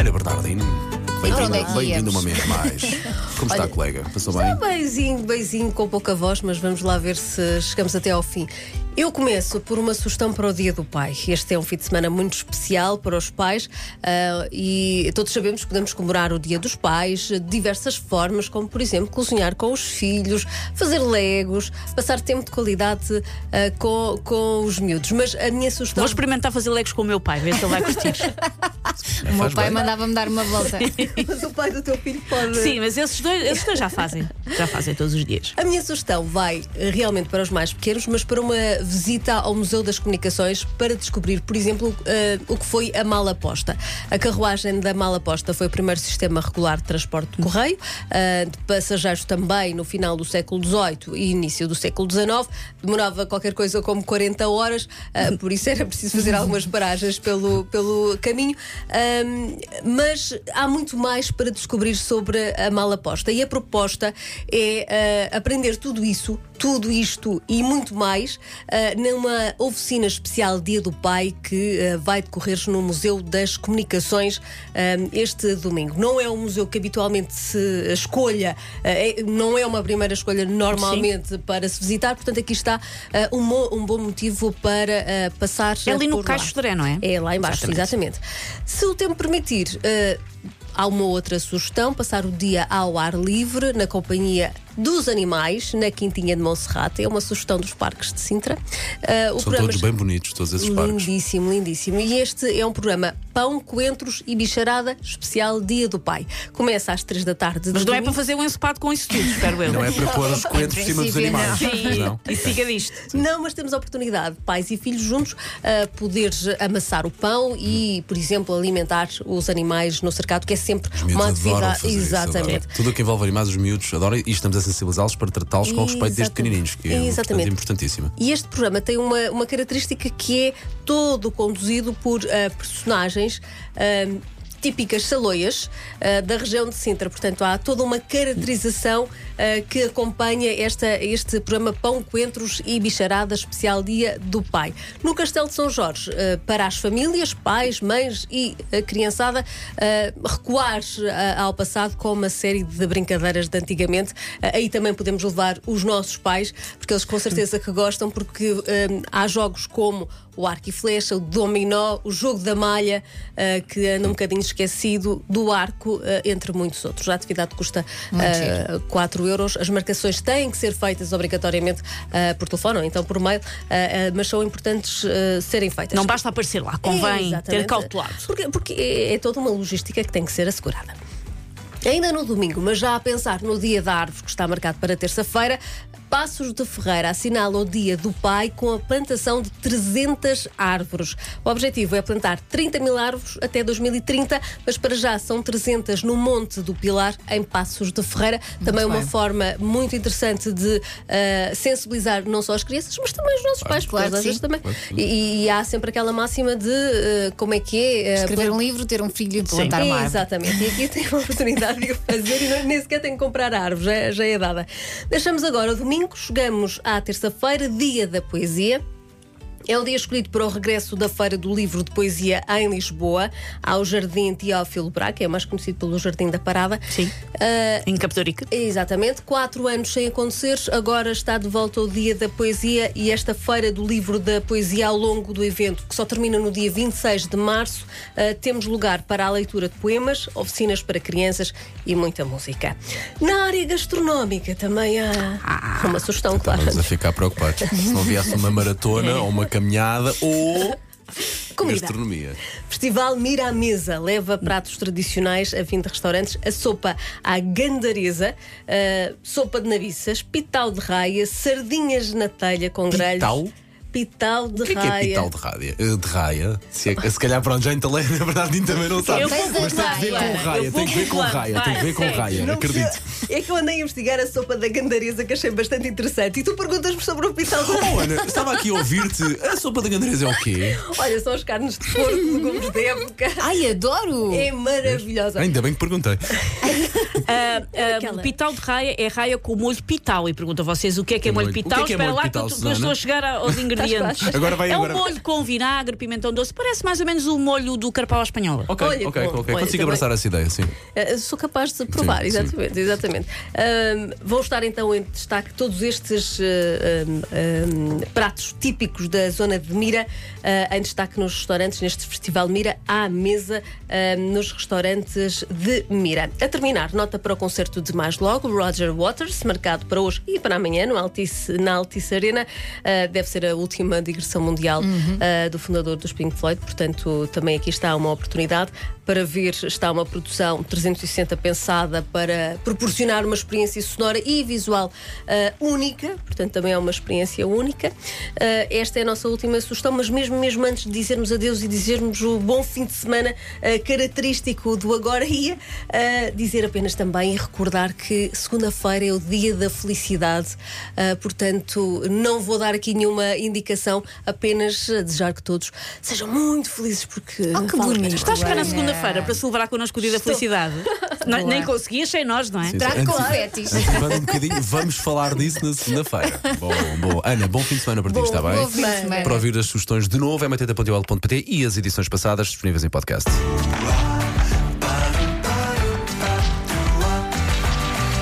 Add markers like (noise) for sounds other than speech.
Ana Bernardino, Ora, onde é bem-vinda que bem íamos? uma vez mais. Como está, Olha, colega? Passou bem? Beizinho, beizinho, com pouca voz, mas vamos lá ver se chegamos até ao fim. Eu começo por uma sugestão para o Dia do Pai. Este é um fim de semana muito especial para os pais ah, e todos sabemos que podemos comemorar o Dia dos Pais de diversas formas, como por exemplo cozinhar com os filhos, fazer legos, passar tempo de qualidade ah, com, com os miúdos. Mas a minha sugestão. Vou experimentar fazer legos com o meu pai, ver se ele vai curtir. (laughs) O meu pai mandava-me dar uma volta. (laughs) Mas o pai do teu filho pode. Sim, mas esses dois, esses dois já fazem. Já fazem todos os dias. A minha sugestão vai eh, realmente para os mais pequenos, mas para uma visita ao Museu das Comunicações para descobrir, por exemplo, eh, o que foi a mala posta. A carruagem da mala posta foi o primeiro sistema regular de transporte de correio, eh, de passageiros também no final do século XVIII e início do século XIX. Demorava qualquer coisa como 40 horas, eh, por isso era preciso fazer algumas paragens pelo, pelo caminho. Mas há muito mais para descobrir sobre a mala posta. E a proposta é aprender tudo isso, tudo isto e muito mais ah, numa oficina especial Dia do Pai que ah, vai decorrer no Museu das Comunicações ah, este domingo. Não é um museu que habitualmente se escolha, é- não é uma primeira escolha normalmente para se visitar, portanto aqui está um, mo- um bom motivo para passar É ali no. Caixo de Dré, não é? É lá embaixo, Exatamente. exatamente. Se o tempo permitir, há uma outra sugestão: passar o dia ao ar livre, na companhia dos animais, na Quintinha de Monserrate. É uma sugestão dos parques de Sintra. O São todos bem bonitos, todos esses parques. Lindíssimo, lindíssimo. E este é um programa Pão, Coentros e Bicharada especial Dia do Pai. Começa às três da tarde. Mas não é para fazer um ensopado com isso tudo, espero eu. Não é para pôr os coentros por cima dos animais. não. Pois não. E siga disto. Não, mas temos a oportunidade, pais e filhos juntos, a poder amassar o pão e, por exemplo, alimentar os animais no cercado, que é sempre Os uma atividade. isso, Exatamente. adoram. Tudo o que envolve animais, os miúdos adoram e estamos a sensibilizá-los para tratá-los com respeito desde pequenininhos, que é Exatamente. portanto, importantíssima. E este programa tem uma, uma característica que é todo conduzido por ah, personagens. ah, Típicas saloias ah, da região de Sintra. Portanto, há toda uma caracterização ah, que acompanha esta, este programa Pão, Coentros e Bicharada Especial Dia do Pai. No Castelo de São Jorge, ah, para as famílias, pais, mães e a criançada, recuar ao passado com uma série de brincadeiras de antigamente. Aí também podemos levar os nossos pais, porque eles com certeza que gostam, porque há jogos como o arco e flecha, o dominó, o jogo da malha, que anda um bocadinho esquecido, do arco, ah, entre muitos outros. A atividade custa Muito ah, 4 euros. As marcações têm que ser feitas obrigatoriamente ah, por telefone ou então por mail, mas são importantes serem feitas. Não basta aparecer lá, convém Exatamente. ter cautelado. Porque, porque é, é toda uma logística que tem que ser assegurada. Ainda no domingo, mas já a pensar no dia da árvore que está marcado para terça-feira, Passos de Ferreira assinala o Dia do Pai com a plantação de 300 árvores. O objetivo é plantar 30 mil árvores até 2030, mas para já são 300 no Monte do Pilar, em Passos de Ferreira. Também uma forma muito interessante de ah, sensibilizar não só as crianças, mas também os nossos pais, porque claro às que vezes sim. também. Claro sim. E, e há sempre aquela máxima de ah, como é que é. ah, Escrever um livro, ter um filho e plantar uma árvore. Exatamente, e aqui tem a oportunidade de o fazer e nem sequer tem que comprar a árvore, já, já é dada. Deixamos agora o domingo, chegamos à terça-feira, dia da poesia. É o dia escolhido para o regresso da Feira do Livro de Poesia em Lisboa, ao Jardim Teófilo Braga, é mais conhecido pelo Jardim da Parada. Sim. Ah, Em Captorica. Exatamente, quatro anos sem acontecer, agora está de volta o Dia da Poesia e esta Feira do Livro da Poesia ao longo do evento, que só termina no dia 26 de março, ah, temos lugar para a leitura de poemas, oficinas para crianças e muita música. Na área gastronómica também há uma sugestão, claro. Estávamos a ficar preocupados. Se não viesse uma maratona (laughs) ou uma caminhada ou Comida. gastronomia. Festival Mira à Mesa leva pratos tradicionais a 20 restaurantes, a sopa à gandareza, a sopa de nabiças, pital de raia, sardinhas na telha com grelhos. Pital? Pital de O que é que é pital de raia? Eh, De raia? Se, é, se calhar para onde já entalei, na verdade, nem também não sabe. Eu vou Mas tem que ver com raia, eu tem que ver com raia, tem que ver com raia, Não acredito. É que eu andei a investigar a sopa da gandareza que achei bastante interessante. E tu perguntas-me sobre o pital de raia. Oh, Ana, estava aqui a ouvir-te. A sopa da gandareza é o quê? Olha, são as carnes de porco, legumes de época. Ai, adoro! É maravilhosa. Ainda bem que perguntei. (laughs) Ah, Aquela. pital de raia é raia com molho pital. E pergunto a vocês o que é que é molho pital. É é Espera lá que eu, estou a chegar aos ingredientes. (laughs) ingredientes. Agora vai, é agora- um molho com vinagre, pimentão doce. Parece mais ou menos o molho do carpau à espanhola. Ok, Olha, ok, ok. olha, Consigo também- abraçar essa ideia, sim. Uh, sou capaz de provar, Sim, exatamente, exatamente. Um, vão estar então em destaque todos estes uh, um, um, pratos típicos da zona de Mira, uh, em destaque nos restaurantes, neste Festival Mira, à mesa nos restaurantes de Mira. A terminar, nota para o concerto de mais logo, Roger Waters, marcado para hoje e para amanhã no Altice, na Altice Arena. Uh, deve ser a última digressão mundial uh, do fundador dos Pink Floyd, portanto, também aqui está uma oportunidade para ver, está uma produção 360 pensada para proporcionar uma experiência sonora e visual uh, única, portanto, também é uma experiência única. Uh, esta é a nossa última sugestão, mas mesmo, mesmo antes de dizermos adeus e dizermos o bom fim de semana característico do Agora (laughs) Ia, dizer apenas também e recordar que segunda-feira é o dia da felicidade, portanto, não vou dar aqui nenhuma indicação, apenas uh, desejar que todos sejam muito felizes porque. Oh, que bonito. Estás cá na segunda-feira para celebrar connosco o dia da felicidade? (laughs) Não- Boa. nem conseguias sem nós, não é? Trago confetes. Um bocadinho, vamos falar disso na segunda-feira. (laughs) Bom, bom. Ana, bom fim de semana para ti, Bom, está bem? bom fim de semana. Para ouvir as sugestões de novo, é mateta.ol.pt e as edições passadas disponíveis em podcast.